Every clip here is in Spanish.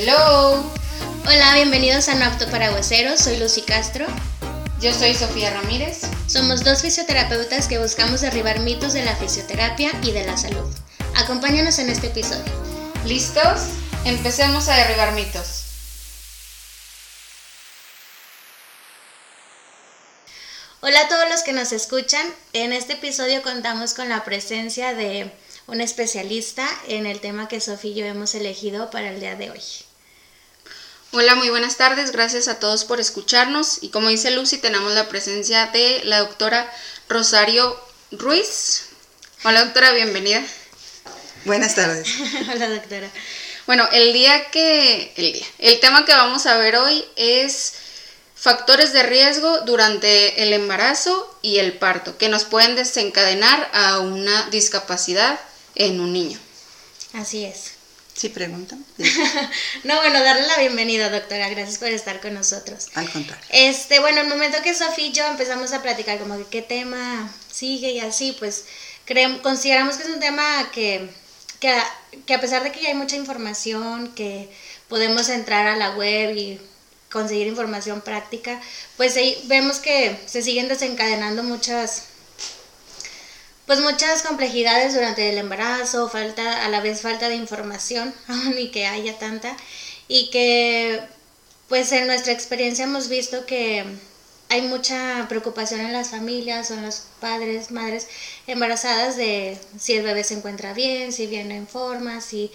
Hello. Hola, bienvenidos a No Apto para Hueseros. Soy Lucy Castro. Yo soy Sofía Ramírez. Somos dos fisioterapeutas que buscamos derribar mitos de la fisioterapia y de la salud. Acompáñanos en este episodio. ¿Listos? Empecemos a derribar mitos. Hola a todos los que nos escuchan. En este episodio contamos con la presencia de un especialista en el tema que Sofía y yo hemos elegido para el día de hoy. Hola, muy buenas tardes. Gracias a todos por escucharnos. Y como dice Lucy, tenemos la presencia de la doctora Rosario Ruiz. Hola, doctora, bienvenida. Buenas tardes. Hola, doctora. Bueno, el día que. El día. El tema que vamos a ver hoy es factores de riesgo durante el embarazo y el parto que nos pueden desencadenar a una discapacidad en un niño. Así es. ¿Sí preguntan? no, bueno, darle la bienvenida, doctora. Gracias por estar con nosotros. Al contrario. Este, bueno, el momento que Sofía y yo empezamos a platicar como que qué tema sigue y así, pues creemos, consideramos que es un tema que, que, que a pesar de que ya hay mucha información, que podemos entrar a la web y conseguir información práctica, pues ahí vemos que se siguen desencadenando muchas pues muchas complejidades durante el embarazo, falta a la vez falta de información, aún y que haya tanta y que pues en nuestra experiencia hemos visto que hay mucha preocupación en las familias o en los padres, madres embarazadas de si el bebé se encuentra bien, si viene en forma, si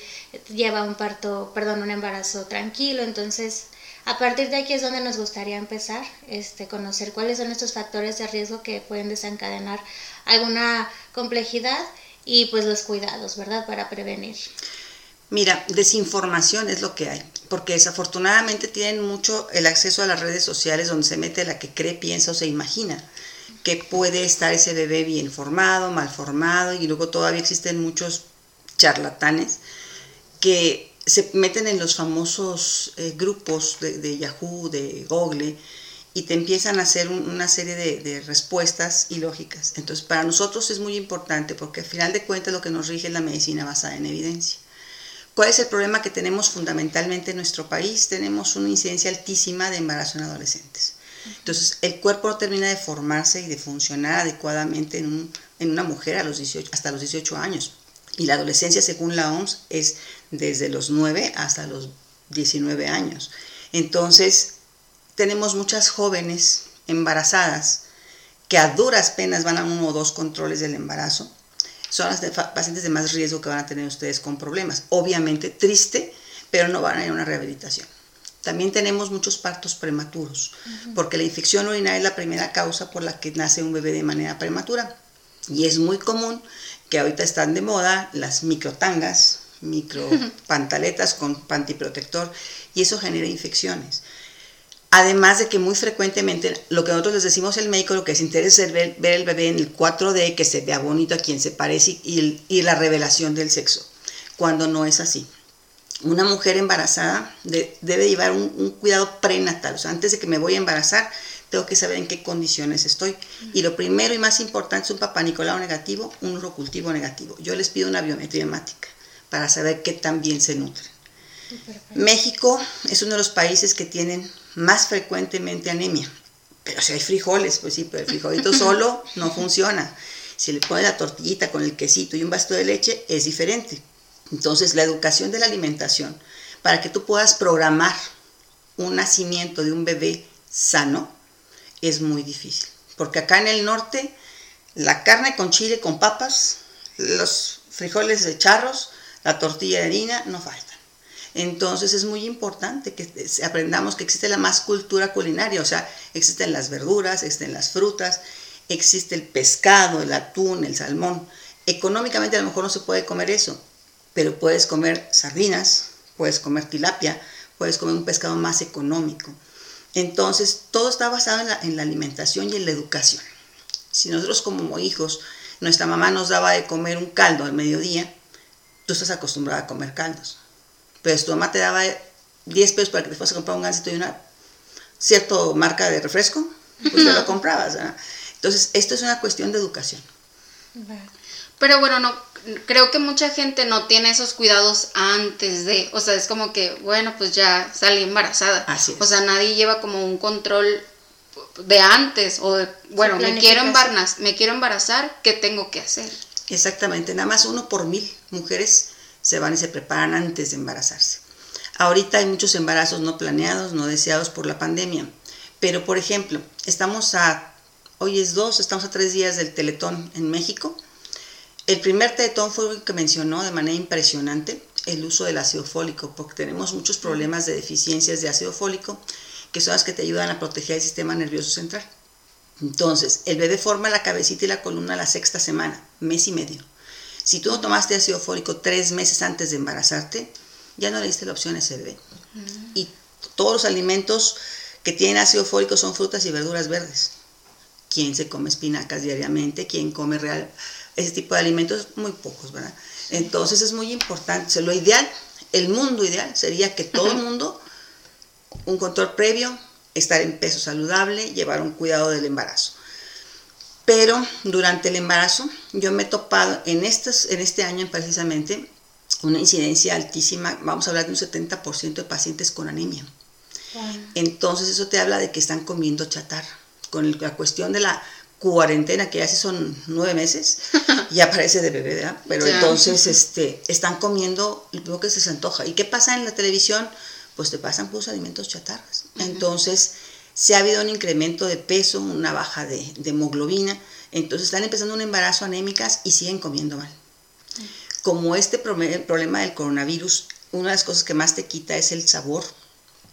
lleva un parto, perdón, un embarazo tranquilo, entonces a partir de aquí es donde nos gustaría empezar, este, conocer cuáles son estos factores de riesgo que pueden desencadenar alguna complejidad y pues los cuidados, ¿verdad? Para prevenir. Mira, desinformación es lo que hay, porque desafortunadamente tienen mucho el acceso a las redes sociales donde se mete la que cree, piensa o se imagina que puede estar ese bebé bien formado, mal formado y luego todavía existen muchos charlatanes que se meten en los famosos eh, grupos de, Yahoo, de Google, y te empiezan a hacer una serie de, de, respuestas ilógicas. Entonces, para nosotros es muy importante porque al final de cuentas lo que nos rige es la medicina basada en evidencia. ¿Cuál es el problema que tenemos fundamentalmente en nuestro país? Tenemos una incidencia altísima de embarazo en adolescentes. Entonces, el cuerpo no termina de formarse y de funcionar adecuadamente en, un, en una mujer a los 18, hasta los 18 años. Y la adolescencia, según la OMS, es desde los 9 hasta los 19 años. Entonces, tenemos muchas jóvenes embarazadas que a duras penas van a uno o dos controles del embarazo. Son las pacientes de más riesgo que van a tener ustedes con problemas. Obviamente triste, pero no van a ir a una rehabilitación. También tenemos muchos partos prematuros, porque la infección urinaria es la primera causa por la que nace un bebé de manera prematura. Y es muy común que ahorita están de moda las microtangas, micro pantaletas con pantiprotector y eso genera infecciones. Además de que muy frecuentemente lo que nosotros les decimos al médico, lo que les interesa es ver, el bebé en el 4D, que se vea bonito a quien se parece y, la revelación del sexo, cuando no es así. Una mujer embarazada debe llevar un, cuidado prenatal, o sea, antes de que me voy a embarazar, tengo que saber en qué condiciones estoy. Y lo primero y más importante es un papá Nicolau negativo, un urocultivo negativo. Yo les pido una biometría hemática para saber qué tan bien se nutren. México es uno de los países que tienen más frecuentemente anemia. Pero si hay frijoles, pues sí, pero el frijolito solo no funciona. Si le pones la tortillita con el quesito y un vaso de leche, es diferente. Entonces, la educación de la alimentación, para que tú puedas programar un nacimiento de un bebé sano, es muy difícil. Porque acá en el norte, la carne con chile, con papas, los frijoles de charros, la tortilla de harina, no faltan. Entonces es muy importante que aprendamos que existe la más cultura culinaria, o sea, existen las verduras, existen las frutas, existe el pescado, el atún, el salmón. Económicamente a lo mejor no se puede comer eso, pero puedes comer sardinas, puedes comer tilapia, puedes comer un pescado más económico. Entonces, todo está basado en la, alimentación y en la educación. Si nosotros como hijos, nuestra mamá nos daba de comer un caldo al mediodía, tú estás acostumbrada a comer caldos. Pero si tu mamá te daba 10 pesos para que te fueras a comprar un gansito y una cierta marca de refresco, pues te lo comprabas. Entonces, esto es una cuestión de educación. Pero bueno, no, creo que mucha gente no tiene esos cuidados antes de, o sea, es como que, bueno, pues ya salí embarazada. Así es. O sea, nadie lleva como un control de antes o de, bueno, me quiero embarazar, me quiero embarazar, ¿qué tengo que hacer? Exactamente, nada más uno por mil mujeres se van y se preparan antes de embarazarse. Ahorita hay muchos embarazos no planeados, no deseados por la pandemia. Pero, por ejemplo, estamos a, hoy es dos, estamos a tres días del Teletón en México. El primer Teletón fue el que mencionó de manera impresionante el uso del ácido fólico, porque tenemos muchos problemas de deficiencias de ácido fólico, que son las que te ayudan a proteger el sistema nervioso central. Entonces, el bebé forma la cabecita y la columna la sexta semana, mes y medio. Si tú no tomaste ácido fólico tres meses antes de embarazarte, ya no le diste la opción a ese bebé. Y todos los alimentos que tienen ácido fólico son frutas y verduras verdes. ¿Quién se come espinacas diariamente? ¿Quién come real? Ese tipo de alimentos, muy pocos, ¿verdad? Entonces es muy importante. lo ideal, el mundo ideal sería que todo el mundo, un control previo, estar en peso saludable, llevar un cuidado del embarazo. Pero durante el embarazo yo me he topado en, estos, en este año precisamente una incidencia altísima, vamos a hablar de un 70% de pacientes con anemia. Entonces eso te habla de que están comiendo chatarra. Con la cuestión de la cuarentena, que ya sí son nueve meses, ya parece de bebé, ¿verdad? Pero entonces este, están comiendo lo que se les antoja. ¿Y qué pasa en la televisión? Pues te pasan puros alimentos chatarras. Entonces se ha habido un incremento de peso, una baja de, hemoglobina. Entonces están empezando un embarazo anémicas y siguen comiendo mal. Como este problema del coronavirus, una de las cosas que más te quita es el sabor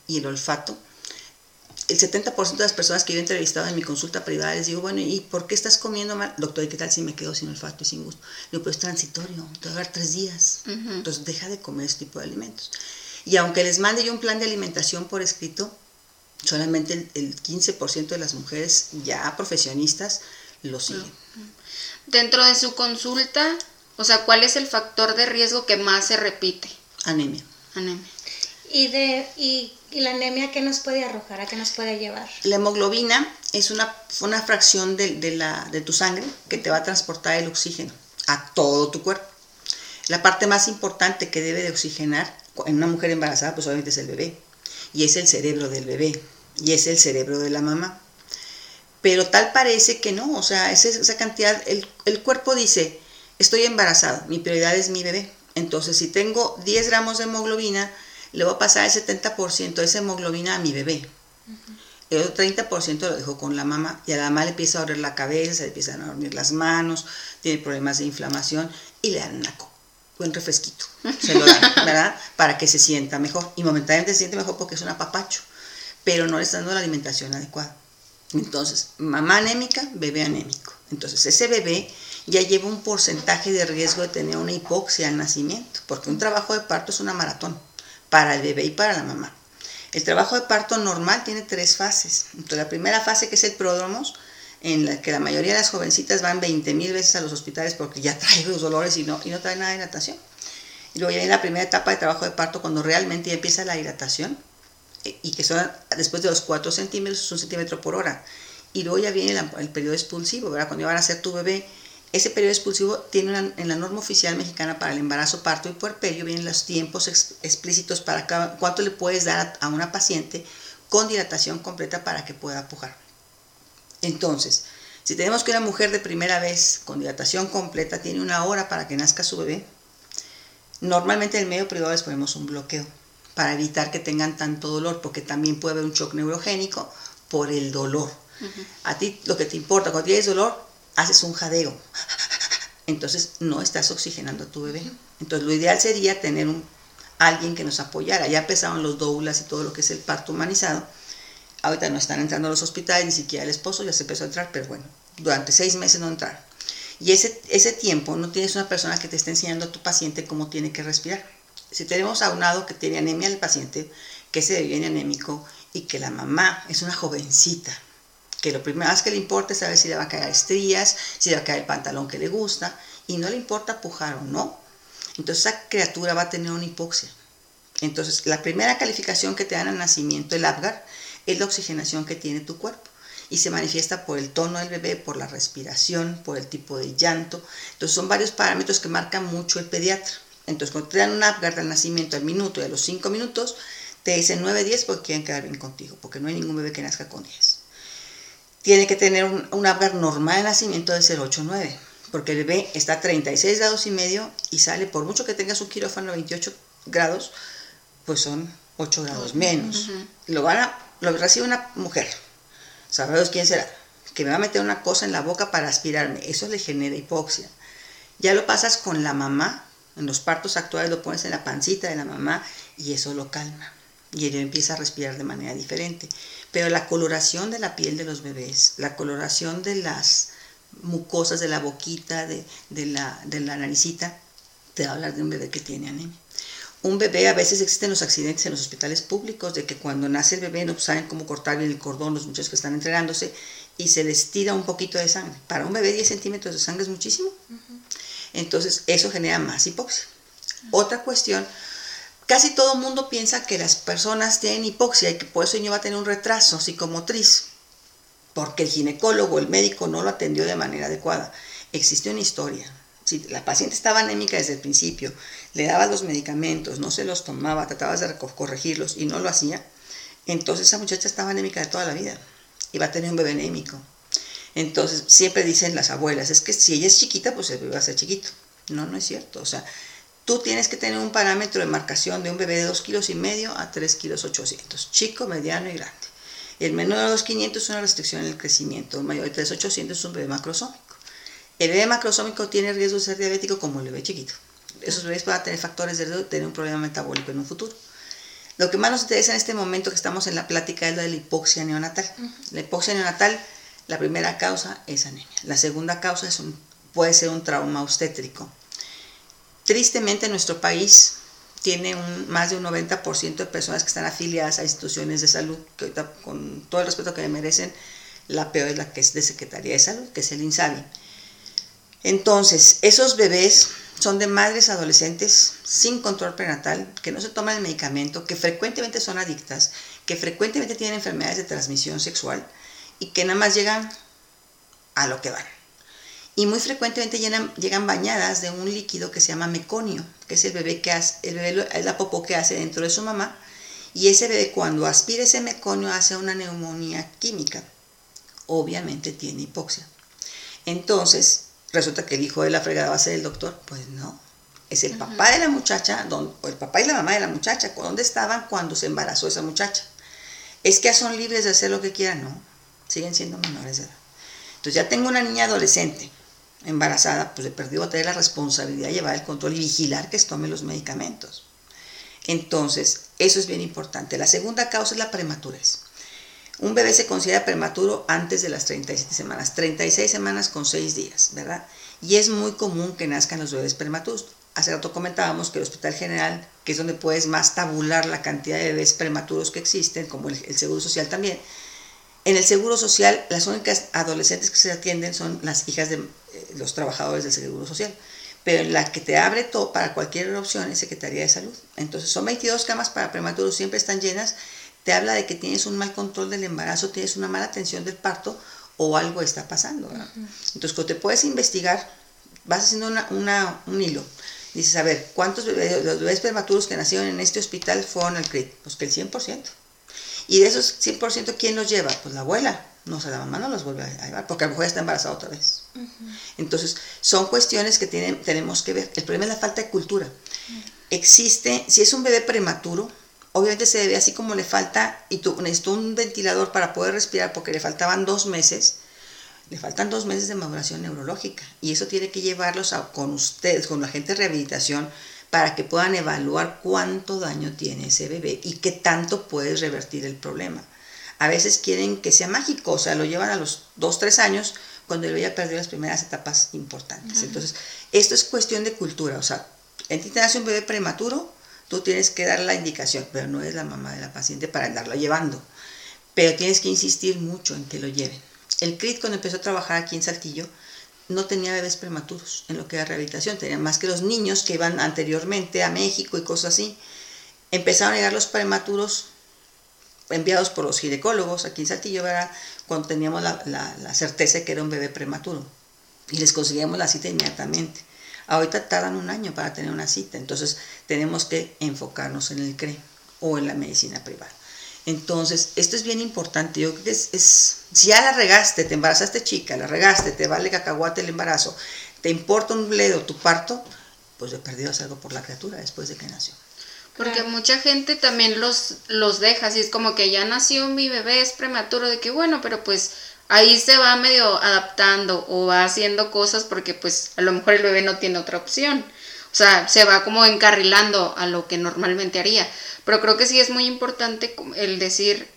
y el olfato. El 70% de las personas que yo he entrevistado en mi consulta privada les digo, bueno, ¿y por qué estás comiendo mal? Doctor, ¿y qué tal si me quedo sin olfato y sin gusto? Digo, pero es transitorio, te va a dar tres días. Entonces deja de comer este tipo de alimentos. Y aunque les mande yo un plan de alimentación por escrito, solamente el, 15% de las mujeres ya profesionistas lo siguen. Dentro de su consulta, o sea, ¿cuál es el factor de riesgo que más se repite? Anemia. Anemia. ¿Y, de, y, la anemia qué nos puede arrojar? ¿A qué nos puede llevar? La hemoglobina es una, una fracción de, la, de tu sangre que te va a transportar el oxígeno a todo tu cuerpo. La parte más importante que debe de oxigenar en una mujer embarazada, pues obviamente es el bebé. Y es el cerebro del bebé. Y es el cerebro de la mamá. Pero tal parece que no. O sea, esa, esa cantidad, el, el cuerpo dice, estoy embarazada, mi prioridad es mi bebé. Entonces, si tengo 10 gramos de hemoglobina, le voy a pasar el 70% de esa hemoglobina a mi bebé. El otro 30% lo dejo con la mamá y a la mamá le empieza a doler la cabeza, le empiezan a dormir las manos, tiene problemas de inflamación y le dan un buen refresquito. Se lo dan, ¿verdad? Para que se sienta mejor. Y momentáneamente se siente mejor porque es un apapacho, pero no le está dando la alimentación adecuada. Entonces, mamá anémica, bebé anémico. Entonces, ese bebé ya lleva un porcentaje de riesgo de tener una hipoxia al nacimiento, porque un trabajo de parto es una maratón para el bebé y para la mamá. El trabajo de parto normal tiene tres fases. Entonces, la primera fase, que es el pródromos, en la que la mayoría de las jovencitas van 20 mil veces a los hospitales porque ya traen los dolores y no, y no traen nada de natación. Y luego ya viene la primera etapa de trabajo de parto cuando realmente ya empieza la hidratación eh, y que son después de los 4 centímetros, un centímetro por hora. Y luego ya viene el periodo expulsivo, ¿verdad? Cuando ya van a ser tu bebé ese periodo expulsivo tiene en la norma oficial mexicana para el embarazo, parto y puerperio, vienen los tiempos explícitos para cuánto le puedes dar a, una paciente con dilatación completa para que pueda pujar. Entonces, si tenemos que una mujer de primera vez con dilatación completa tiene una hora para que nazca su bebé, normalmente en el medio privado les ponemos un bloqueo para evitar que tengan tanto dolor, porque también puede haber un shock neurogénico por el dolor. A ti lo que te importa cuando tienes dolor haces un jadeo. Entonces no estás oxigenando a tu bebé. Entonces lo ideal sería tener un, alguien que nos apoyara. Ya empezaron los doulas y todo lo que es el parto humanizado. Ahorita no están entrando a los hospitales, ni siquiera el esposo ya se empezó a entrar, pero bueno, durante seis meses no entraron. Y ese, ese tiempo no tienes una persona que te esté enseñando a tu paciente cómo tiene que respirar. Si tenemos a un lado que tiene anemia el paciente, que se deviene anémico y que la mamá es una jovencita, que lo primero que le importa es saber si le va a caer estrías, si le va a caer el pantalón que le gusta, y no le importa pujar o no. Entonces esa criatura va a tener una hipoxia. Entonces la primera calificación que te dan al nacimiento, el Apgar, es la oxigenación que tiene tu cuerpo. y se manifiesta por el tono del bebé, por la respiración, por el tipo de llanto. Entonces son varios parámetros que marcan mucho el pediatra. Entonces cuando te dan un Apgar al nacimiento al minuto y a los 5 minutos, te dicen 9, 10 porque quieren quedar bien contigo, porque no hay ningún bebé que nazca con 10. Tiene que tener un, un Apgar normal de nacimiento de ser 8, 9, porque el bebé está a 36 grados y medio y sale, por mucho que tengas un quirófano a 28 grados, pues son 8 grados menos. Lo van a, lo recibe una mujer, sabrás quién será, que me va a meter una cosa en la boca para aspirarme, eso le genera hipoxia. Ya lo pasas con la mamá, en los partos actuales lo pones en la pancita de la mamá y eso lo calma. Y ella empieza a respirar de manera diferente. Pero la coloración de la piel de los bebés, la coloración de las mucosas de la boquita, de, la, de la naricita, te va a hablar de un bebé que tiene anemia. Un bebé, a veces existen los accidentes en los hospitales públicos de que cuando nace el bebé no saben cómo cortar bien el cordón los muchachos que están entregándose y se les tira un poquito de sangre. Para un bebé 10 centímetros de sangre es muchísimo. Entonces eso genera más hipoxia. Otra cuestión, casi todo el mundo piensa que las personas tienen hipoxia y que por eso el niño va a tener un retraso psicomotriz, porque el ginecólogo, el médico no lo atendió de manera adecuada. Existe una historia. Si la paciente estaba anémica desde el principio, le dabas los medicamentos, no se los tomaba, tratabas de corregirlos y no lo hacía, entonces esa muchacha estaba anémica de toda la vida y va a tener un bebé anémico. Entonces siempre dicen las abuelas, es que si ella es chiquita, pues el bebé va a ser chiquito. No, no es cierto. O sea, tú tienes que tener un parámetro de marcación de un bebé de 2 kilos y medio a 3 kilos 800, chico, mediano y grande. El menor de 2,500 es una restricción en el crecimiento, el mayor de 3,800 es un bebé macrosómico. El bebé macrosómico tiene riesgo de ser diabético como el bebé chiquito esos bebés puedan tener factores de riesgo tener un problema metabólico en un futuro. Lo que más nos interesa en este momento que estamos en la plática es la de la hipoxia neonatal. La hipoxia neonatal, la primera causa es anemia. La segunda causa es un, puede ser un trauma obstétrico. Tristemente nuestro país tiene un, más de un 90% de personas que están afiliadas a instituciones de salud, que ahorita con todo el respeto que me merecen, la peor es la que es de Secretaría de Salud, que es el INSABI. Entonces, esos bebés son de madres adolescentes sin control prenatal, que no se toman el medicamento, que frecuentemente son adictas, que frecuentemente tienen enfermedades de transmisión sexual y que nada más llegan a lo que van. Y muy frecuentemente llegan, bañadas de un líquido que se llama meconio, que es el bebé que hace, el bebé es la popó que hace dentro de su mamá, y ese bebé cuando aspira ese meconio hace una neumonía química. Obviamente tiene hipoxia. Entonces, resulta que el hijo de la fregada va a ser el doctor. Pues no, es el papá de la muchacha, o el papá y la mamá de la muchacha, ¿dónde estaban cuando se embarazó esa muchacha? Es que son libres de hacer lo que quieran, no, siguen siendo menores de edad. Entonces ya tengo una niña adolescente embarazada, pues le perdió a tener la responsabilidad de llevar el control y vigilar que tome los medicamentos. Entonces, eso es bien importante. La segunda causa es la prematurez. Un bebé se considera prematuro antes de las 37 semanas, 36 semanas con 6 días, ¿verdad? Y es muy común que nazcan los bebés prematuros. Hace rato comentábamos que el Hospital General, que es donde puedes más tabular la cantidad de bebés prematuros que existen, como el, Seguro Social también, en el Seguro Social las únicas adolescentes que se atienden son las hijas de eh, los trabajadores del Seguro Social. Pero la que te abre todo para cualquier opción es Secretaría de Salud. Entonces son 22 camas para prematuros, siempre están llenas te habla de que tienes un mal control del embarazo, tienes una mala atención del parto o algo está pasando. Entonces, cuando te puedes investigar, vas haciendo un hilo. Dices, a ver, ¿cuántos bebés, los bebés prematuros que nacieron en este hospital fueron al CRIT? Pues que el 100%. Y de esos 100%, ¿quién los lleva? Pues la abuela. No, o sea, la mamá no los vuelve a llevar porque a lo mejor ya está embarazada otra vez. Entonces, son cuestiones que tienen, tenemos que ver. El problema es la falta de cultura. Existe, si es un bebé prematuro, obviamente se debe así como le falta, y tú necesito un ventilador para poder respirar porque le faltaban dos meses, le faltan dos meses de maduración neurológica. Y eso tiene que llevarlos con ustedes, con la gente de rehabilitación, para que puedan evaluar cuánto daño tiene ese bebé y qué tanto puedes revertir el problema. A veces quieren que sea mágico, o sea, lo llevan a los dos, tres años cuando el bebé ya perdió las primeras etapas importantes. Entonces, esto es cuestión de cultura, o sea, en ti te nace un bebé prematuro, Tú tienes que dar la indicación, pero no es la mamá de la paciente para andarlo llevando. Pero tienes que insistir mucho en que lo lleven. El CRIT cuando empezó a trabajar aquí en Saltillo no tenía bebés prematuros en lo que era rehabilitación, tenía más que los niños que iban anteriormente a México y cosas así. Empezaron a llegar los prematuros enviados por los ginecólogos aquí en Saltillo, ¿verdad? Cuando teníamos la, la certeza de que era un bebé prematuro. Y les conseguíamos la cita inmediatamente. Ahorita tardan un año para tener una cita, entonces tenemos que enfocarnos en el CRE o en la medicina privada. Entonces, esto es bien importante. Yo creo que es, si ya la regaste, te embarazaste chica, la regaste, te vale cacahuate el embarazo, te importa un bledo tu parto, pues de perdido algo por la criatura después de que nació. Porque mucha gente también los, los deja, así es como que ya nació mi bebé, es prematuro, de que bueno, pero pues ahí se va medio adaptando o va haciendo cosas porque pues a lo mejor el bebé no tiene otra opción. O sea, se va como encarrilando a lo que normalmente haría. Pero creo que sí es muy importante el decir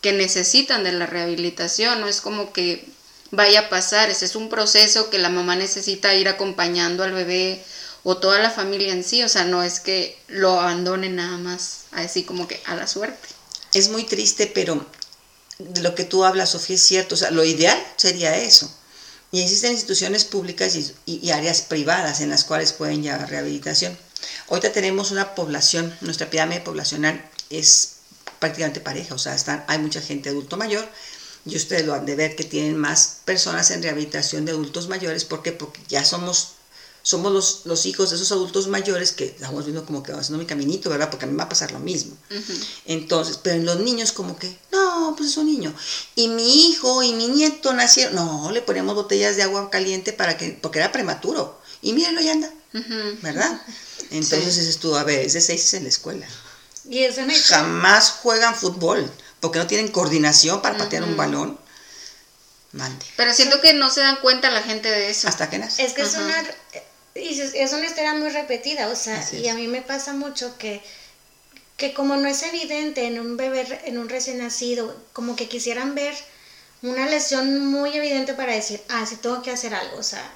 que necesitan de la rehabilitación, no es como que vaya a pasar, ese es un proceso que la mamá necesita ir acompañando al bebé o toda la familia en sí, o sea, no es que lo abandonen nada más así como que a la suerte. Es muy triste, pero lo que tú hablas, Sofía, es cierto, o sea, lo ideal sería eso. Y existen instituciones públicas y, y áreas privadas en las cuales pueden llevar rehabilitación. Ahorita tenemos una población, nuestra pirámide poblacional es prácticamente pareja, o sea, están, hay mucha gente adulto mayor y ustedes lo han de ver que tienen más personas en rehabilitación de adultos mayores, ¿por qué? Porque ya somos somos los, los, hijos de esos adultos mayores que estamos viendo como que va haciendo mi caminito, ¿verdad? Porque a mí me va a pasar lo mismo. Entonces, pero en los niños como que, no, pues es un niño. Y mi hijo y mi nieto nacieron, no, le ponemos botellas de agua caliente para que, porque era prematuro. Y mírenlo, ya anda, ¿verdad? Entonces dices tú, a ver, es de seis en la escuela. Y eso no Jamás juegan fútbol, porque no tienen coordinación para patear un balón. Mande. Pero siento que no se dan cuenta la gente de eso. Hasta que nace. Es que es una, es una historia muy repetida, o sea, y a mí me pasa mucho que, que como no es evidente en un bebé, en un recién nacido, como que quisieran ver una lesión muy evidente para decir, ah, sí tengo que hacer algo, o sea,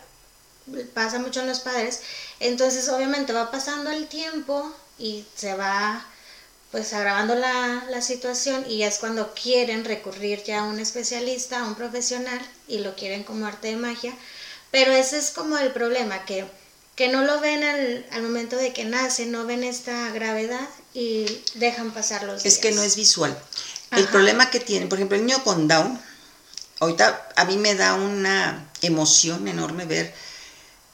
pasa mucho en los padres, entonces obviamente va pasando el tiempo y se va pues agravando la, la, situación y es cuando quieren recurrir ya a un especialista, a un profesional y lo quieren como arte de magia, pero ese es como el problema, que, que no lo ven al, al, momento de que nace, no ven esta gravedad y dejan pasar los días. Es que no es visual. El problema que tienen, por ejemplo, el niño con Down, ahorita a mí me da una emoción enorme ver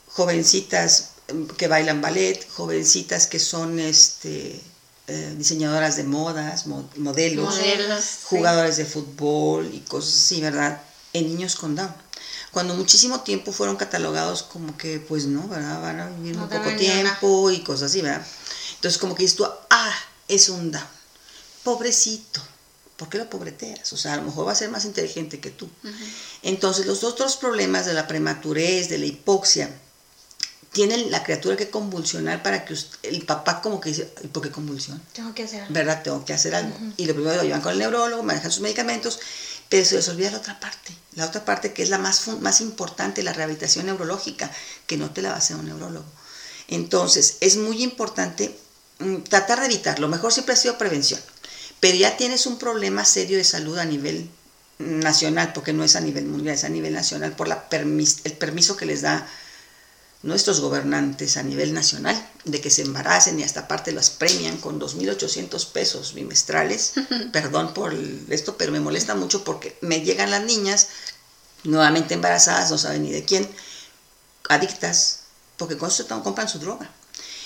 jovencitas em, que bailan ballet, jovencitas que son este eh, diseñadoras de modas, modelos, jugadores de fútbol y cosas así, ¿verdad? En niños con Down. Cuando muchísimo tiempo fueron catalogados como que, pues no, ¿verdad? Van a vivir muy poco tiempo y cosas así, ¿verdad? Entonces como que dices tú, ah, es un Down. Pobrecito. ¿Por qué lo pobreteas? O sea, a lo mejor va a ser más inteligente que tú. Entonces, los otros problemas de la prematurez, de la hipoxia, tiene la criatura que convulsionar para que el papá como que dice, ¿por qué convulsión? Tengo que hacer algo. ¿Verdad? Tengo que hacer algo. Y lo primero lo llevan con el neurólogo, manejan sus medicamentos, pero se les olvida la otra parte. La otra parte que es la más, más importante, la rehabilitación neurológica, que no te la va a hacer un neurólogo. Entonces, es muy importante mm, tratar de evitar. Lo mejor siempre ha sido prevención. Pero ya tienes un problema serio de salud a nivel nacional, porque no es a nivel mundial, es a nivel nacional, por el permiso que les da nuestros gobernantes a nivel nacional de que se embaracen y hasta parte las premian con 2.800 pesos bimestrales. Perdón por esto, pero me molesta mucho porque me llegan las niñas nuevamente embarazadas, no saben ni de quién, adictas, porque con eso compran su droga.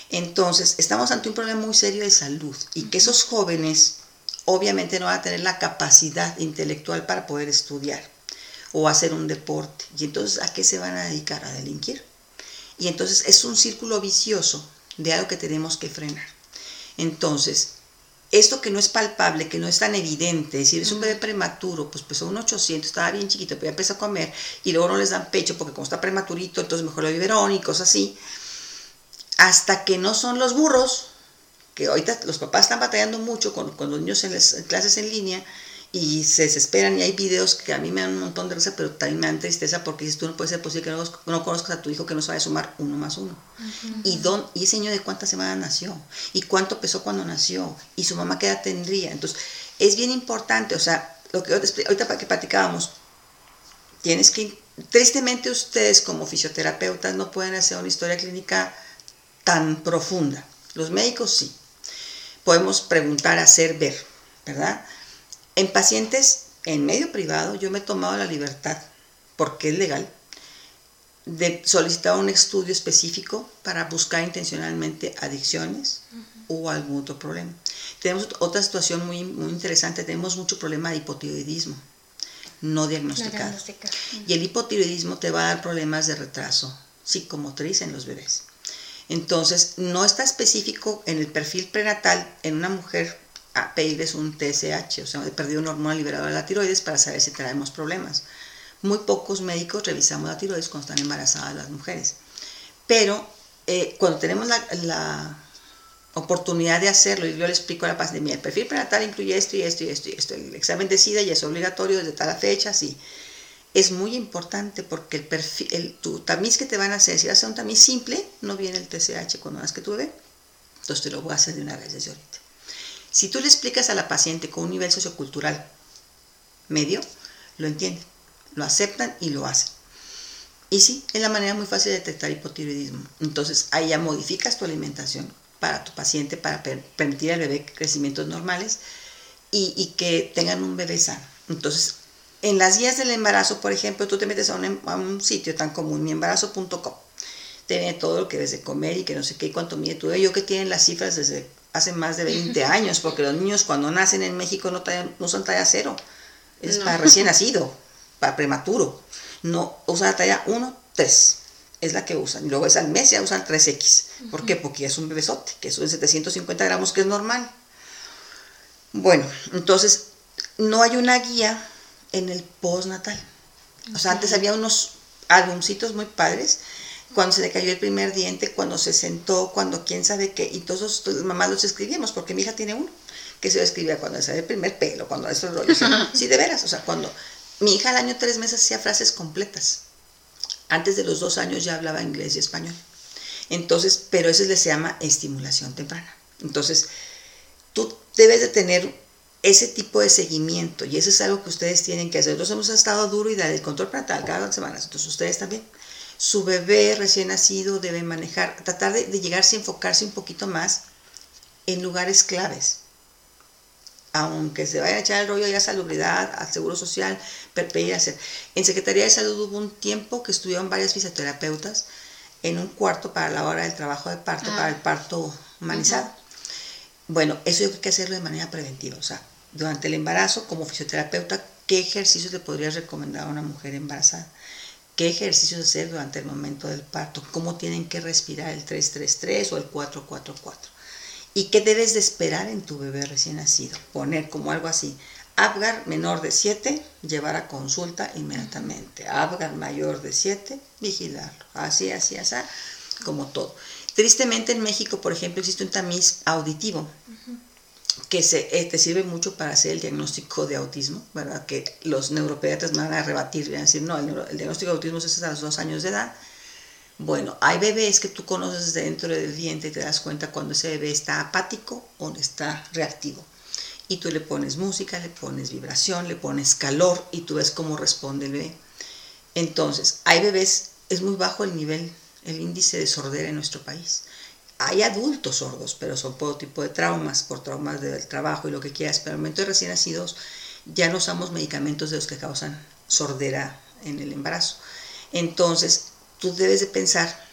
Entonces, estamos ante un problema muy serio de salud y que esos jóvenes obviamente no van a tener la capacidad intelectual para poder estudiar o hacer un deporte. Y entonces, ¿a qué se van a dedicar? A delinquir. Y entonces es un círculo vicioso de algo que tenemos que frenar. Entonces, esto que no es palpable, que no es tan evidente, es decir, es un bebé prematuro, pues pesó un 800, estaba bien chiquito, pero ya empezó a comer y luego no les dan pecho porque como está prematurito, entonces mejor lo biberón y cosas así. Hasta que no son los burros, que ahorita los papás están batallando mucho con, con los niños en las clases en línea, y se desesperan y hay videos que a mí me dan un montón de risa, pero también me dan tristeza porque dices, tú no puede ser posible que no, conozcas a tu hijo que no sabe sumar uno más uno. ¿Y, don, ¿Y ese niño de cuántas semanas nació? ¿Y cuánto pesó cuando nació? ¿Y su mamá qué edad tendría? Entonces, es bien importante, o sea, lo que ahorita para que platicábamos, tienes que, tristemente ustedes como fisioterapeutas no pueden hacer una historia clínica tan profunda. Los médicos sí. Podemos preguntar, hacer, ver, ¿verdad? En pacientes en medio privado yo me he tomado la libertad, porque es legal, de solicitar un estudio específico para buscar intencionalmente adicciones o algún otro problema. Tenemos otra situación muy, muy interesante, tenemos mucho problema de hipotiroidismo no diagnosticado. Y el hipotiroidismo te va a dar problemas de retraso psicomotriz en los bebés. Entonces, no está específico en el perfil prenatal en una mujer a pedirles un TSH, o sea, he perdido una hormona liberadora de la tiroides para saber si traemos problemas. Muy pocos médicos revisamos la tiroides cuando están embarazadas las mujeres. Pero eh, cuando tenemos la, oportunidad de hacerlo, y yo le explico a la paciente, mira, el perfil prenatal incluye esto y esto y esto y esto, el examen de SIDA ya es obligatorio desde tal fecha, sí es muy importante porque el, perfil, tu tamiz que te van a hacer, si vas a hacer un tamiz simple, no viene el TSH cuando hagas que tu bebé, entonces te lo voy a hacer de una vez desde ahorita. Si tú le explicas a la paciente con un nivel sociocultural medio, lo entienden, lo aceptan y lo hacen. Y sí, es la manera muy fácil de detectar hipotiroidismo. Entonces, ahí ya modificas tu alimentación para tu paciente para permitir al bebé crecimientos normales y, que tengan un bebé sano. Entonces, en las guías del embarazo, por ejemplo, tú te metes a un, em, sitio tan común, miembarazo.com. Te viene todo lo que debes de comer y que no sé qué y cuánto mide tu bebé. Yo que tienen las cifras desde hace más de 20 años, porque los niños cuando nacen en México no, no usan talla cero. Es para recién nacido, para prematuro. No usan la talla 1, 3. Es la que usan. Y luego es al mes ya usan 3X. ¿Por qué? Porque es un bebesote, que es de 750 gramos, que es normal. Bueno, entonces no hay una guía en el postnatal. O sea, antes había unos álbumcitos muy padres, cuando se le cayó el primer diente, cuando se sentó, cuando quién sabe qué, y todos los mamás los escribíamos, porque mi hija tiene uno, que se lo escribía cuando le sale el primer pelo, cuando esos rollos. sí, de veras, o sea, cuando mi hija al año tres meses hacía frases completas. Antes de los dos años ya hablaba inglés y español. Entonces, pero eso se llama estimulación temprana. Entonces, tú debes de tener ese tipo de seguimiento, y eso es algo que ustedes tienen que hacer. Nosotros hemos estado duro y dar el control parental cada dos semanas, entonces ustedes también. Su bebé recién nacido debe manejar, tratar de, llegarse a enfocarse un poquito más en lugares claves. Aunque se vaya a echar el rollo ya a salubridad, al seguro social, hacer. En Secretaría de Salud hubo un tiempo que estuvieron varias fisioterapeutas en un cuarto para la hora del trabajo de parto, para el parto humanizado. Bueno, eso hay que hacerlo de manera preventiva. O sea, durante el embarazo, como fisioterapeuta, ¿qué ejercicios le podrías recomendar a una mujer embarazada? ¿Qué ejercicios hacer durante el momento del parto? ¿Cómo tienen que respirar el 333 o el 444? ¿Y qué debes de esperar en tu bebé recién nacido? Poner como algo así. Apgar menor de 7, llevar a consulta inmediatamente. Apgar mayor de 7, vigilarlo. Así, así, así, como todo. Tristemente en México, por ejemplo, existe un tamiz auditivo que se, eh, te sirve mucho para hacer el diagnóstico de autismo, ¿verdad? Que los neuropediatras van a rebatir, van a decir, no, el, diagnóstico de autismo es hasta los dos años de edad. Bueno, hay bebés que tú conoces dentro del diente y te das cuenta cuando ese bebé está apático o está reactivo. Y tú le pones música, le pones vibración, le pones calor y tú ves cómo responde el bebé. Entonces, hay bebés, es muy bajo el nivel el índice de sordera en nuestro país. Hay adultos sordos, pero son por tipo de traumas, por traumas del trabajo y lo que quieras, pero al momento de recién nacidos ya no usamos medicamentos de los que causan sordera en el embarazo. Entonces, tú debes de pensar,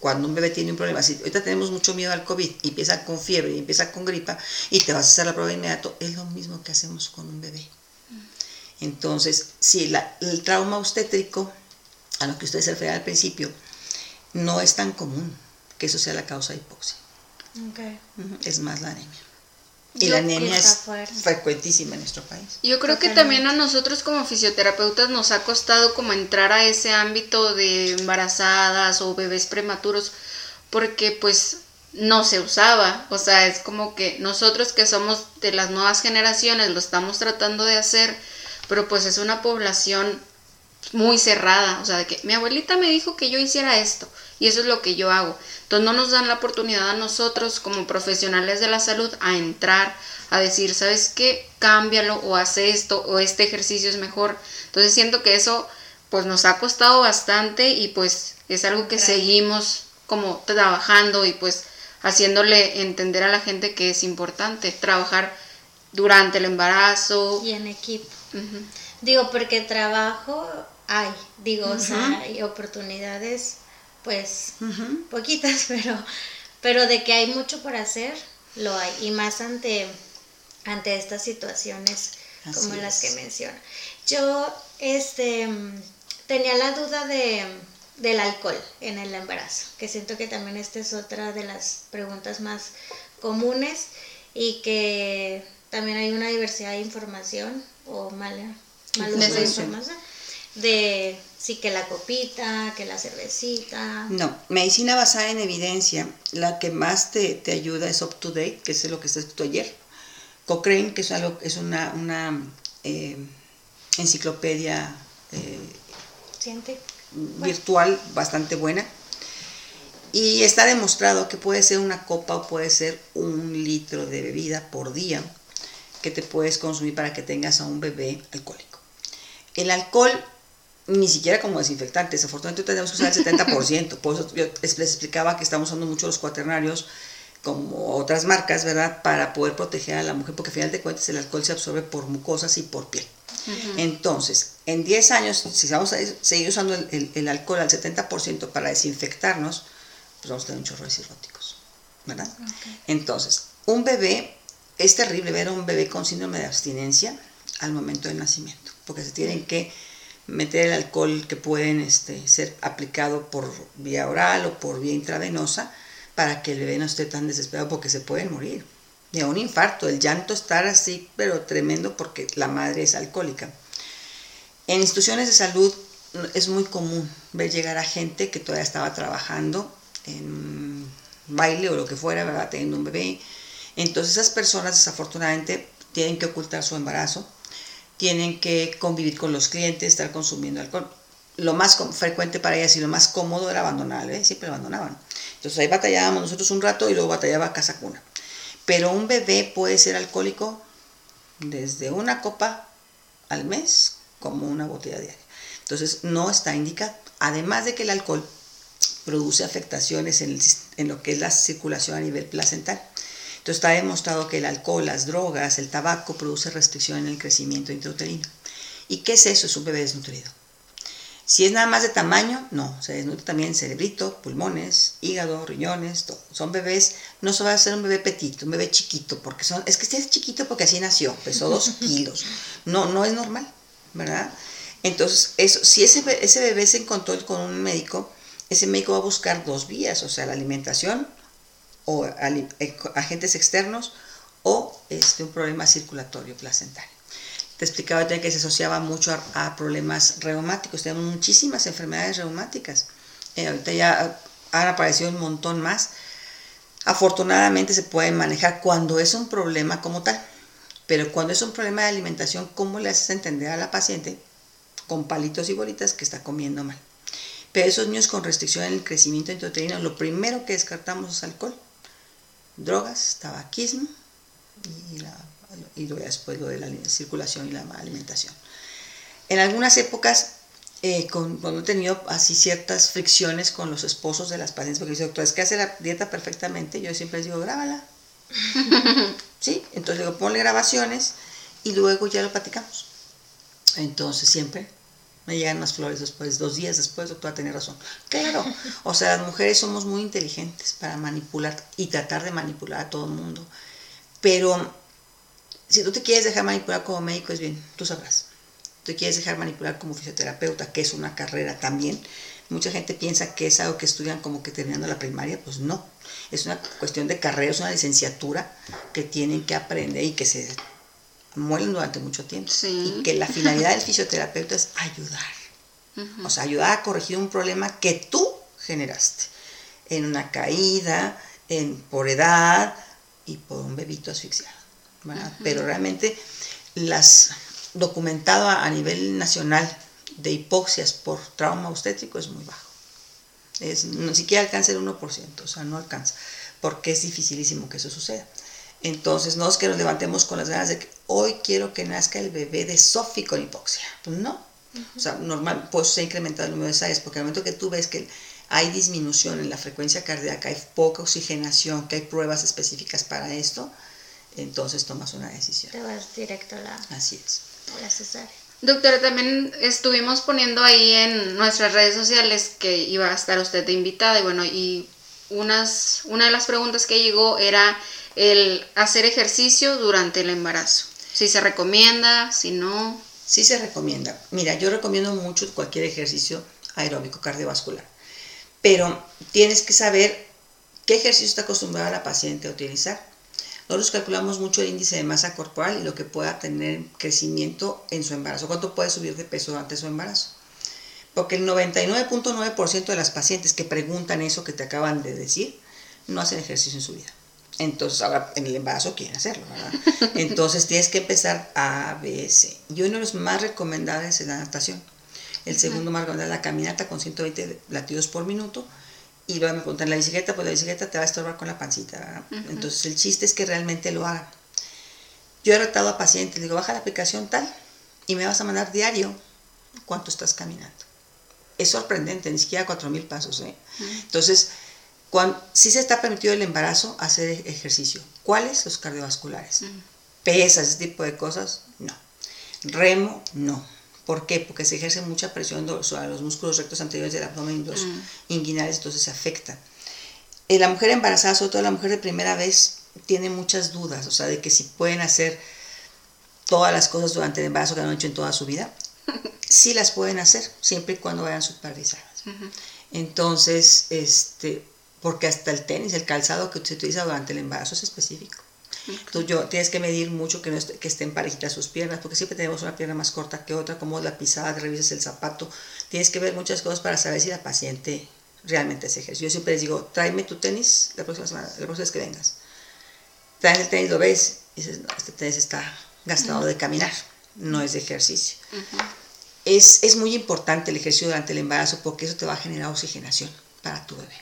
cuando un bebé tiene un problema, si ahorita tenemos mucho miedo al COVID y empieza con fiebre y empieza con gripa y te vas a hacer la prueba de inmediato, es lo mismo que hacemos con un bebé. Entonces, si el trauma obstétrico, a lo que ustedes se referían al principio, no es tan común que eso sea la causa de hipoxia. Es más la anemia. Y la anemia es frecuentísima en nuestro país. Yo creo que también a nosotros como fisioterapeutas nos ha costado como entrar a ese ámbito de embarazadas o bebés prematuros porque pues no se usaba. O sea, es como que nosotros que somos de las nuevas generaciones lo estamos tratando de hacer, pero pues es una población muy cerrada, o sea, de que mi abuelita me dijo que yo hiciera esto y eso es lo que yo hago. Entonces no nos dan la oportunidad a nosotros como profesionales de la salud a entrar, a decir, ¿sabes qué? Cámbialo o hace esto o este ejercicio es mejor. Entonces siento que eso pues nos ha costado bastante y pues es algo que seguimos como trabajando y pues haciéndole entender a la gente que es importante trabajar durante el embarazo. Y en equipo. Digo, porque trabajo hay, digo, o sea, hay oportunidades, pues, poquitas, pero, pero de que hay mucho por hacer, lo hay. Y más ante, ante estas situaciones como las que menciona. Yo, este, tenía la duda de, del alcohol en el embarazo, que siento que también esta es otra de las preguntas más comunes y que también hay una diversidad de información o mala, mal uso de información de sí que la copita, que la cervecita. No, medicina basada en evidencia, la que más te, te ayuda es Up to Date, que es lo que está escrito ayer. Cochrane, que es, algo, es una, una eh, enciclopedia eh, virtual bastante buena. Y está demostrado que puede ser una copa o puede ser un litro de bebida por día que te puedes consumir para que tengas a un bebé alcohólico. El alcohol ni siquiera como desinfectante, desafortunadamente tenemos que usar el 70%, por eso yo les explicaba que estamos usando mucho los cuaternarios como otras marcas, ¿verdad? Para poder proteger a la mujer, porque al final de cuentas el alcohol se absorbe por mucosas y por piel. Entonces, en 10 años, si vamos a seguir usando el, alcohol al 70% para desinfectarnos, pues vamos a tener un chorro de cirróticos, ¿verdad? Entonces, un bebé, es terrible ver a un bebé con síndrome de abstinencia al momento del nacimiento, porque se tienen que meter el alcohol que pueden este, ser aplicado por vía oral o por vía intravenosa para que el bebé no esté tan desesperado porque se pueden morir de un infarto, el llanto estar así, pero tremendo porque la madre es alcohólica. En instituciones de salud es muy común ver llegar a gente que todavía estaba trabajando en baile o lo que fuera, ¿verdad? teniendo un bebé. Entonces esas personas desafortunadamente tienen que ocultar su embarazo, tienen que convivir con los clientes, estar consumiendo alcohol. Lo más frecuente para ellas y lo más cómodo era abandonar, ¿eh? siempre abandonaban. Entonces ahí batallábamos nosotros un rato y luego batallaba casa cuna. Pero un bebé puede ser alcohólico desde una copa al mes como una botella diaria. Entonces no está indicado. Además de que el alcohol produce afectaciones en, en, lo que es la circulación a nivel placental. Entonces está demostrado que el alcohol, las drogas, el tabaco produce restricción en el crecimiento intrauterino. ¿Y qué es eso? Es un bebé desnutrido. Si es nada más de tamaño, no, se desnutre también cerebrito, pulmones, hígado, riñones, todo. Son bebés, no se va a ser un bebé petito, un bebé chiquito, porque son, es que este es chiquito porque así nació, pesó dos kilos. No, no es normal, ¿verdad? Entonces, eso, si ese, ese bebé se encontró con un médico, ese médico va a buscar dos vías, o sea, la alimentación o agentes externos o este, un problema circulatorio placentario te explicaba que se asociaba mucho a, problemas reumáticos. Tenemos muchísimas enfermedades reumáticas. Eh, ahorita ya han aparecido un montón más. Afortunadamente se pueden manejar cuando es un problema como tal. Pero cuando es un problema de alimentación, ¿cómo le haces entender a la paciente con palitos y bolitas que está comiendo mal? Pero esos niños con restricción en el crecimiento intrauterino, lo primero que descartamos es alcohol, drogas, tabaquismo y la y después lo de la circulación y la alimentación. En algunas épocas, eh, cuando he tenido así ciertas fricciones con los esposos de las pacientes, porque dice, doctor, es que hace la dieta perfectamente, yo siempre les digo, grábala. ¿Sí? Entonces digo, ponle grabaciones y luego ya lo platicamos. Entonces siempre me llegan más flores después, dos días después, doctora, tiene razón. Claro, o sea, las mujeres somos muy inteligentes para manipular y tratar de manipular a todo el mundo. Pero si tú te quieres dejar manipular como médico, es bien, tú sabrás. Te quieres dejar manipular como fisioterapeuta, que es una carrera también. Mucha gente piensa que es algo que estudian como que terminando la primaria, pues no. Es una cuestión de carrera, es una licenciatura que tienen que aprender y que se mueren durante mucho tiempo. Y que la finalidad del fisioterapeuta es ayudar. O sea, ayudar a corregir un problema que tú generaste. En una caída, en, por edad y por un bebito asfixiado. Pero realmente las documentado a, nivel nacional de hipoxias por trauma obstétrico es muy bajo. Es, ni siquiera alcanza el 1%, o sea, no alcanza, porque es dificilísimo que eso suceda. Entonces, no es que nos levantemos con las ganas de que hoy quiero que nazca el bebé de Sofi con hipoxia. Pues no. O sea, normal, pues se ha incrementado el número de cesáreas, porque al momento que tú ves que hay disminución en la frecuencia cardíaca, hay poca oxigenación, que hay pruebas específicas para esto, entonces tomas una decisión. Te vas directo a la, Así es. a la cesárea. Doctora, también estuvimos poniendo ahí en nuestras redes sociales que iba a estar usted de invitada y bueno, y unas, una de las preguntas que llegó era el hacer ejercicio durante el embarazo. Si se recomienda, si no. Sí se recomienda. Mira, yo recomiendo mucho cualquier ejercicio aeróbico cardiovascular, pero tienes que saber qué ejercicio está acostumbrada la paciente a utilizar. Nosotros calculamos mucho el índice de masa corporal y lo que pueda tener crecimiento en su embarazo, cuánto puede subir de peso durante su embarazo. Porque el 99.9% de las pacientes que preguntan eso que te acaban de decir, no hacen ejercicio en su vida. Entonces, ahora en el embarazo quieren hacerlo, ¿verdad? Entonces tienes que empezar A, B, C. Y uno de los más recomendables es la natación. El segundo más recomendable es la caminata con 120 latidos por minuto y luego me preguntan, ¿la bicicleta? Pues la bicicleta te va a estorbar con la pancita, ¿verdad? Entonces el chiste es que realmente lo hagan. Yo he tratado a pacientes, digo, baja la aplicación tal y me vas a mandar diario cuánto estás caminando. Es sorprendente, ni siquiera 4.000 pasos. ¿eh? Entonces, cuando, sí se está permitido el embarazo hacer e-, ejercicio. ¿Cuáles? Los cardiovasculares. Pesas, ese tipo de cosas, no. Remo, no. ¿Por qué? Porque se ejerce mucha presión sobre los músculos rectos anteriores del abdomen y los Mm. inguinales, entonces se afecta. Eh, la mujer embarazada, sobre todo la mujer de primera vez, tiene muchas dudas, o sea, de que si pueden hacer todas las cosas durante el embarazo que han hecho en toda su vida. Sí las pueden hacer, siempre y cuando vayan supervisadas. Entonces, este, porque hasta el tenis, el calzado que se utiliza durante el embarazo es específico. Entonces yo, tienes que medir mucho que, no esté- que estén parejitas sus piernas, porque siempre tenemos una pierna más corta que otra, como la pisada, revisas el zapato. Tienes que ver muchas cosas para saber si la paciente realmente hace ejercicio. Yo siempre les digo, tráeme tu tenis la próxima semana, la próxima vez que vengas. Traes el tenis, lo ves, y dices, no, este tenis está gastado de caminar, no es de ejercicio. Es, es muy importante el ejercicio durante el embarazo porque eso te va a generar oxigenación para tu bebé.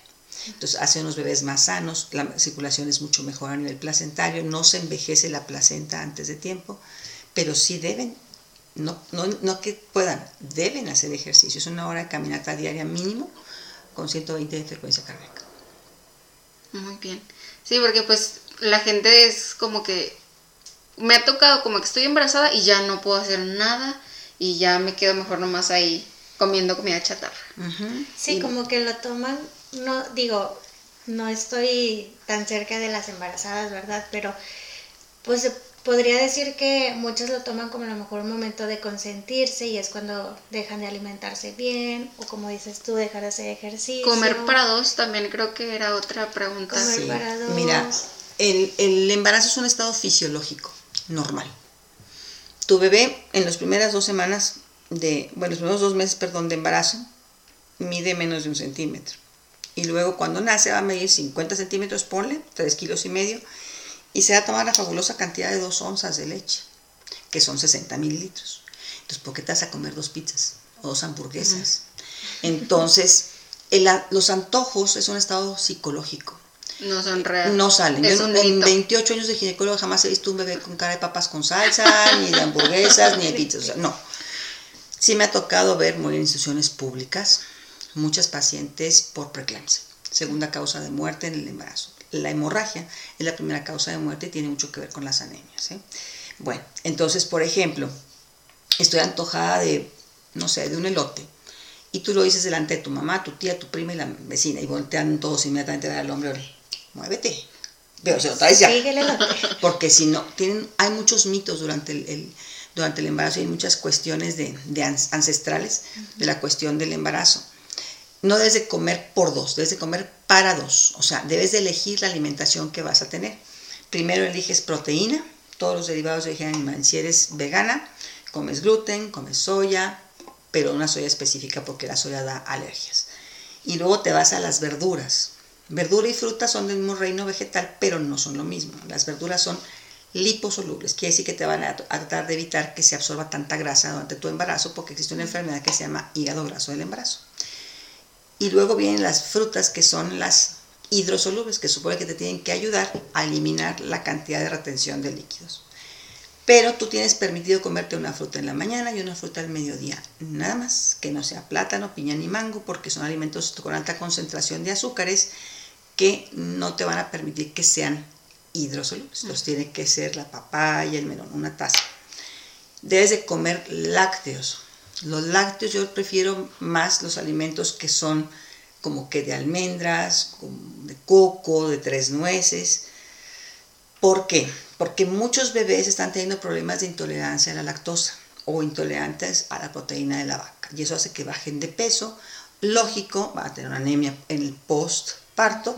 Entonces hace unos bebés más sanos, la circulación es mucho mejor a nivel placentario, no se envejece la placenta antes de tiempo, pero sí deben, no, no, no que puedan, deben hacer ejercicio. Es una hora de caminata diaria mínimo con 120 de frecuencia cardíaca. Muy bien. Sí, porque pues la gente es como que me ha tocado como que estoy embarazada y ya no puedo hacer nada y ya me quedo mejor nomás ahí comiendo comida chatarra. Sí, Y- como que lo toman, no digo, no estoy tan cerca de las embarazadas, ¿verdad? Pero pues se podría decir que muchas lo toman como a lo mejor un momento de consentirse y es cuando dejan de alimentarse bien o como dices tú, dejar de hacer ejercicio. Comer para dos también creo que era otra pregunta. Comer para dos. Mira, el, el embarazo es un estado fisiológico, normal. Tu bebé en las primeras dos semanas de, bueno, los primeros dos meses, perdón, de embarazo, mide menos de un centímetro. Y luego cuando nace va a medir 50 centímetros, ponle, 3 kilos y medio, y se va a tomar la fabulosa cantidad de 2 onzas de leche, que son 60 mililitros. Entonces, ¿por qué te vas a comer dos pizzas o dos hamburguesas? Entonces, el los antojos es un estado psicológico. No son reales. No salen. Yo en mito. 28 años de ginecólogo jamás he visto un bebé con cara de papas con salsa, ni de hamburguesas, ni de pizzas. O sea, no. Sí me ha tocado ver morir en instituciones públicas muchas pacientes por preeclampsia, segunda causa de muerte en el embarazo. La hemorragia es la primera causa de muerte y tiene mucho que ver con las anemias. ¿eh? Bueno, entonces, por ejemplo, estoy antojada de, no sé, de un elote. Y tú lo dices delante de tu mamá, tu tía, tu prima y la vecina. Y voltean todos inmediatamente a ver al hombre, "Ore, muévete. Pero se lo traes ya. Porque si no, tienen, hay muchos mitos durante el, el- durante el embarazo hay muchas cuestiones de, ancestrales de la cuestión del embarazo. No debes de comer por dos, debes de comer para dos. O sea, debes de elegir la alimentación que vas a tener. Primero eliges proteína, todos los derivados de origen animal. Si eres vegana, comes gluten, comes soya, pero una soya específica porque la soya da alergias. Y luego te vas a las verduras. Verdura y fruta son del mismo reino vegetal, pero no son lo mismo. Las verduras son liposolubles, quiere decir que te van a, tratar de evitar que se absorba tanta grasa durante tu embarazo, porque existe una enfermedad que se llama hígado graso del embarazo. Y luego vienen las frutas que son las hidrosolubles, que supone que te tienen que ayudar a eliminar la cantidad de retención de líquidos. Pero tú tienes permitido comerte una fruta en la mañana y una fruta al mediodía, nada más, que no sea plátano, piña ni mango, porque son alimentos con alta concentración de azúcares que no te van a permitir que sean hidrosolubles. Entonces tiene que ser la papaya, el melón, una taza. Debes de comer lácteos. Los lácteos yo prefiero más los alimentos que son como que de almendras, de coco, de tres nueces. ¿Por qué? Porque muchos bebés están teniendo problemas de intolerancia a la lactosa o intolerantes a la proteína de la vaca. Y eso hace que bajen de peso. Lógico, va a tener una anemia en el postparto.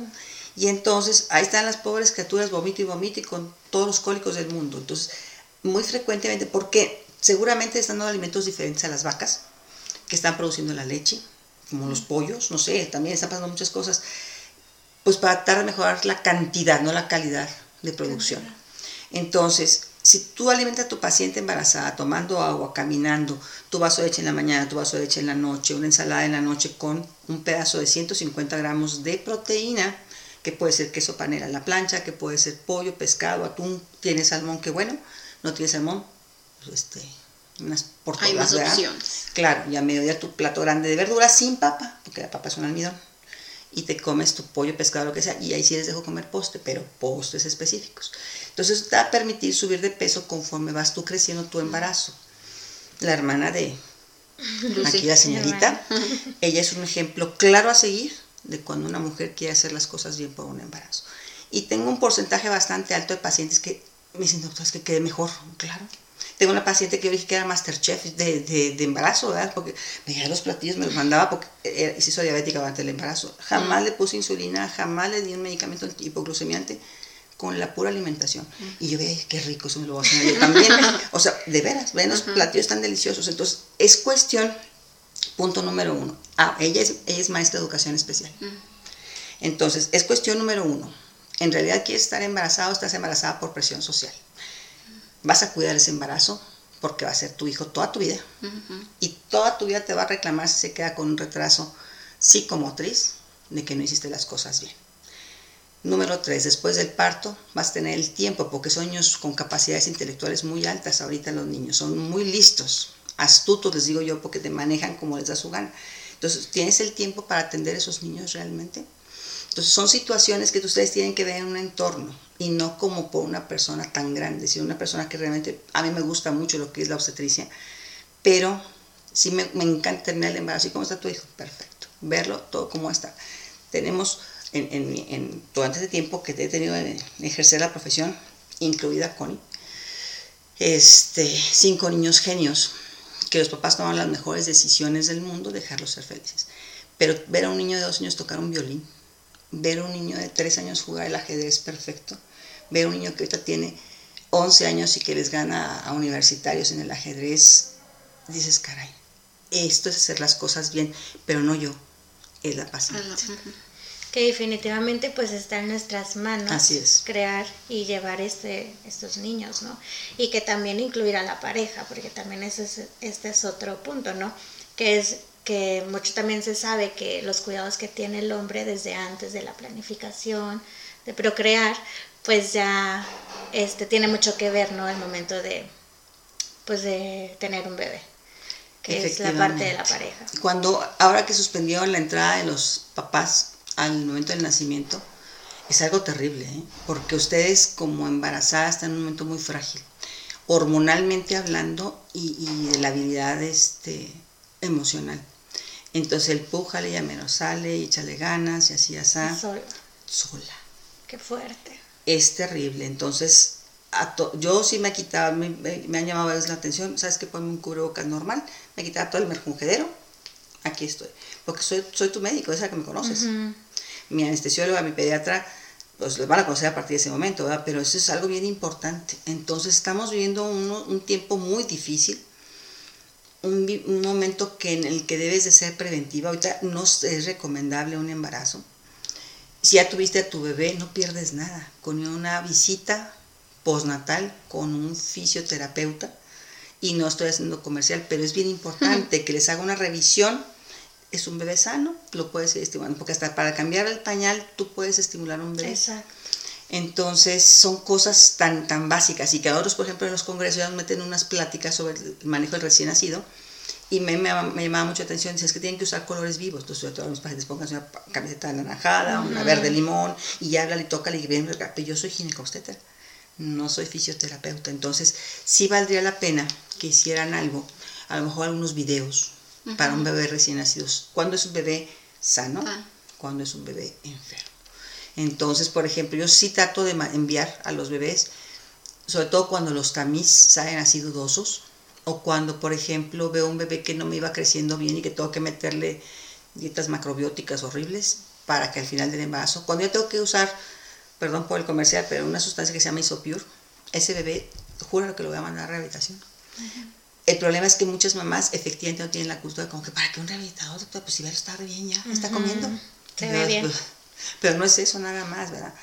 Y entonces ahí están las pobres criaturas, vomito y vomito y con todos los cólicos del mundo. Entonces, muy frecuentemente, porque seguramente están dando alimentos diferentes a las vacas que están produciendo la leche, como los pollos, no sé, también están pasando muchas cosas, pues para tratar de mejorar la cantidad, no la calidad de producción. Entonces, si tú alimentas a tu paciente embarazada tomando agua, caminando, tu vaso de leche en la mañana, tu vaso de leche en la noche, una ensalada en la noche con un pedazo de 150 gramos de proteína, que puede ser queso panela en la plancha, que puede ser pollo, pescado, atún, tienes salmón, que bueno, no tienes salmón, este, unas Hay más opciones. Claro, y a mediodía tu plato grande de verduras sin papa, porque la papa es un almidón, y te comes tu pollo, pescado, lo que sea, y ahí sí les dejo comer postre, pero postres específicos. Entonces te va a permitir subir de peso conforme vas tú creciendo tu embarazo. La hermana de aquí la señorita, ella es un ejemplo claro a seguir de cuando una mujer quiere hacer las cosas bien por un embarazo. Y tengo un porcentaje bastante alto de pacientes que me dicen, doctor, es que quede mejor. Claro. Tengo una paciente que yo dije que era masterchef de, de, de embarazo, ¿verdad? Porque me llevaba los platillos, me los mandaba porque era, se hizo diabética durante el embarazo. Jamás le puse insulina, jamás le di un medicamento hipoglucemiante con la pura alimentación. Y yo veía, qué rico, eso me lo voy a hacer yo también. o sea, de veras, ven los platillos tan deliciosos. Entonces, es cuestión, punto número uno. Ah, ella es, ella es maestra de educación especial. Entonces, es cuestión número uno. En realidad quieres estar embarazada o estás embarazada por presión social. Vas a cuidar ese embarazo porque va a ser tu hijo toda tu vida. Y toda tu vida te va a reclamar si se queda con un retraso psicomotriz de que no hiciste las cosas bien. Número tres, después del parto vas a tener el tiempo, porque son niños con capacidades intelectuales muy altas ahorita los niños, son muy listos, astutos les digo yo, porque te manejan como les da su gana. Entonces, ¿tienes el tiempo para atender a esos niños realmente? Entonces, son situaciones que ustedes tienen que ver en un entorno y no como por una persona tan grande, sino una persona que realmente, a mí me gusta mucho lo que es la obstetricia, pero sí me, me encanta tener el embarazo. ¿Y cómo está tu hijo? Perfecto. Verlo todo como está. Tenemos en, en, en todo este tiempo que he tenido en ejercer la profesión, incluida Connie, este, cinco niños genios, que los papás toman las mejores decisiones del mundo, dejarlos ser felices. Pero ver a un niño de dos años tocar un violín, ver a un niño de tres años jugar el ajedrez perfecto, ver a un niño que ahorita tiene 11 años y que les gana a universitarios en el ajedrez, dices, caray, esto es hacer las cosas bien, pero no yo, es la paciencia que definitivamente pues está en nuestras manos Así es. crear y llevar este, estos niños, ¿no? Y que también incluir a la pareja, porque también ese es, este es otro punto, ¿no? Que es que mucho también se sabe que los cuidados que tiene el hombre desde antes de la planificación, de procrear, pues ya este, tiene mucho que ver, ¿no? El momento de, pues de tener un bebé que es la parte de la pareja. Cuando, ahora que suspendieron la entrada de los papás al momento del nacimiento es algo terrible, ¿eh? porque ustedes como embarazadas están en un momento muy frágil, hormonalmente hablando y, de la habilidad este, emocional. Entonces el pújale, ya menos sale, y échale ganas y así, así. Sola. Sola. Qué fuerte. Es terrible. Entonces, yo sí me he quitado, me, me, han llamado a veces la atención, ¿sabes qué? Ponme un cubrebocas normal, me he quitado todo el merjungedero, aquí estoy porque soy, soy tu médico, esa que me conoces. Mi anestesióloga, mi pediatra, pues los van a conocer a partir de ese momento, ¿verdad? Pero eso es algo bien importante. Entonces estamos viviendo un tiempo muy difícil, un, un, momento que en el que debes de ser preventiva. Ahorita no es recomendable un embarazo. Si ya tuviste a tu bebé, no pierdes nada. Con una visita postnatal con un fisioterapeuta, y no estoy haciendo comercial, pero es bien importante que les haga una revisión es un bebé sano, lo puedes ir estimulando, porque hasta para cambiar el pañal tú puedes estimular a un bebé. Exacto. Entonces son cosas tan, tan básicas. Y que a otros, por ejemplo, en los congresos ya nos meten unas pláticas sobre el manejo del recién nacido y me, me, me llamaba mucha atención, dices que tienen que usar colores vivos, entonces todos mis pacientes pongan una camiseta anaranjada, una verde limón, y habla y toca y bien, pero yo soy ginecobstetra, no soy fisioterapeuta, entonces sí valdría la pena que hicieran algo, a lo mejor algunos videos para un bebé recién nacido, cuando es un bebé sano, ah. cuando es un bebé enfermo. Entonces, por ejemplo, yo sí trato de enviar a los bebés, sobre todo cuando los tamiz salen así dudosos, o cuando, por ejemplo, veo un bebé que no me iba creciendo bien y que tengo que meterle dietas macrobióticas horribles para que al final del embarazo, cuando yo tengo que usar, perdón por el comercial, pero una sustancia que se llama Isopure, ese bebé, juro que lo voy a mandar a rehabilitación. El problema es que muchas mamás efectivamente no tienen la cultura como que para que un rehabilitador, doctor, pues si ve está bien ya, está comiendo. Se ve bien. Pues, pero no es eso nada más, ¿verdad?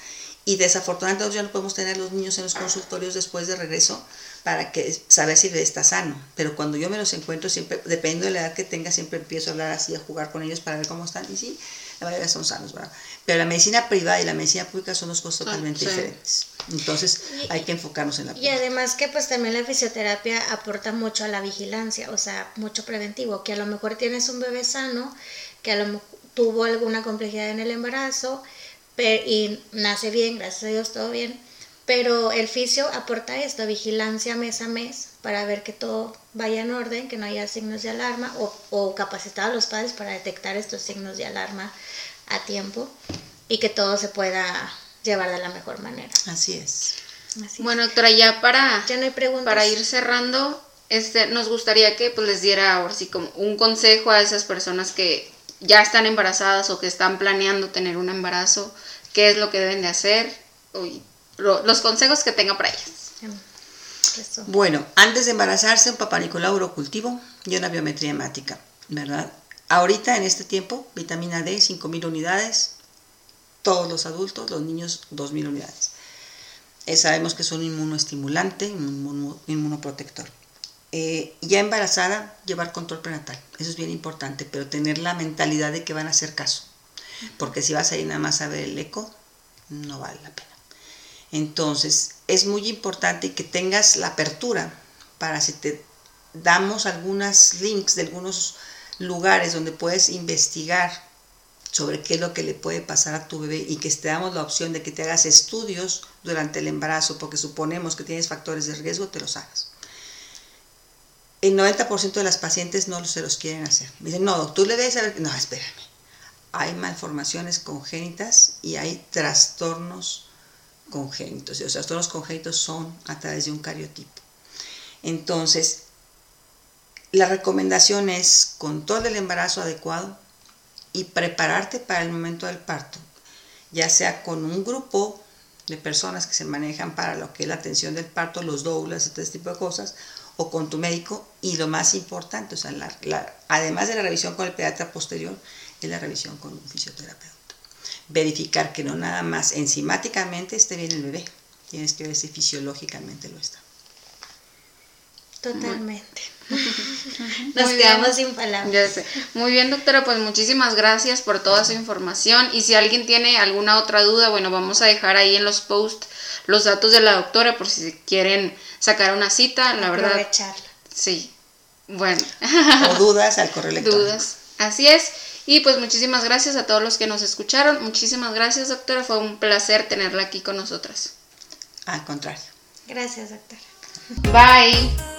Y desafortunadamente ya no podemos tener a los niños en los consultorios después de regreso para que saber si está sano. Pero cuando yo me los encuentro, siempre, dependiendo de la edad que tenga, siempre empiezo a hablar así, a jugar con ellos para ver cómo están. Y sí, la mayoría son sanos, ¿verdad? Pero la medicina privada y la medicina pública son dos cosas totalmente diferentes. Entonces hay que enfocarnos en la Y además que pues también la fisioterapia aporta mucho a la vigilancia, o sea, mucho preventivo, que a lo mejor tienes un bebé sano, que a lo mejor tuvo alguna complejidad en el embarazo y nace bien, gracias a Dios, todo bien. Pero el fisio aporta esto, vigilancia mes a mes para ver que todo vaya en orden, que no haya signos de alarma o, o capacitar a los padres para detectar estos signos de alarma a tiempo y que todo se pueda llevar de la mejor manera. Así es. bueno, doctora, ya para, para ir cerrando, este, nos gustaría que pues, les diera ahora sí como un consejo a esas personas que ya están embarazadas o que están planeando tener un embarazo, qué es lo que deben de hacer, los consejos que tenga para ellas. Bueno, antes de embarazarse, un papá Nicolau cultivo y una biometría hemática, ¿verdad? Ahorita, en este tiempo, vitamina D, 5.000 unidades, todos los adultos, los niños, 2.000 unidades. Eh, sabemos que es un inmunoestimulante, inmunoprotector. Eh, ya embarazada, llevar control prenatal. Eso es bien importante, pero tener la mentalidad de que van a hacer caso. Porque si vas a ir nada más a ver el eco, no vale la pena. Entonces, es muy importante que tengas la apertura para si te damos algunos links de algunos lugares donde puedes investigar sobre qué es lo que le puede pasar a tu bebé y que te damos la opción de que te hagas estudios durante el embarazo, porque suponemos que tienes factores de riesgo, te los hagas el 90% de las pacientes no se los quieren hacer. dicen, no, tú le debes saber. No, espérame. Hay malformaciones congénitas y hay trastornos congénitos. Y los trastornos congénitos son a través de un cariotipo. Entonces, la recomendación es control del embarazo adecuado y prepararte para el momento del parto, ya sea con un grupo de personas que se manejan para lo que es la atención del parto, los doulas, este tipo de cosas, o con tu médico y lo más importante, o sea, además de la revisión con el pediatra posterior, es la revisión con un fisioterapeuta. Verificar que no nada más enzimáticamente esté bien el bebé, tienes que ver si fisiológicamente lo está. Totalmente. Nos quedamos sin palabras. Muy bien, doctora, pues muchísimas gracias por toda su información. Y si alguien tiene alguna otra duda, bueno, vamos a dejar ahí en los posts los datos de la doctora por si quieren sacar una cita, la verdad. Aprovecharla. Sí. Bueno. O dudas al correo electrónico. Dudas. Así es. Y pues muchísimas gracias a todos los que nos escucharon. Muchísimas gracias, doctora. Fue un placer tenerla aquí con nosotras. Al contrario. Gracias, doctora. Bye.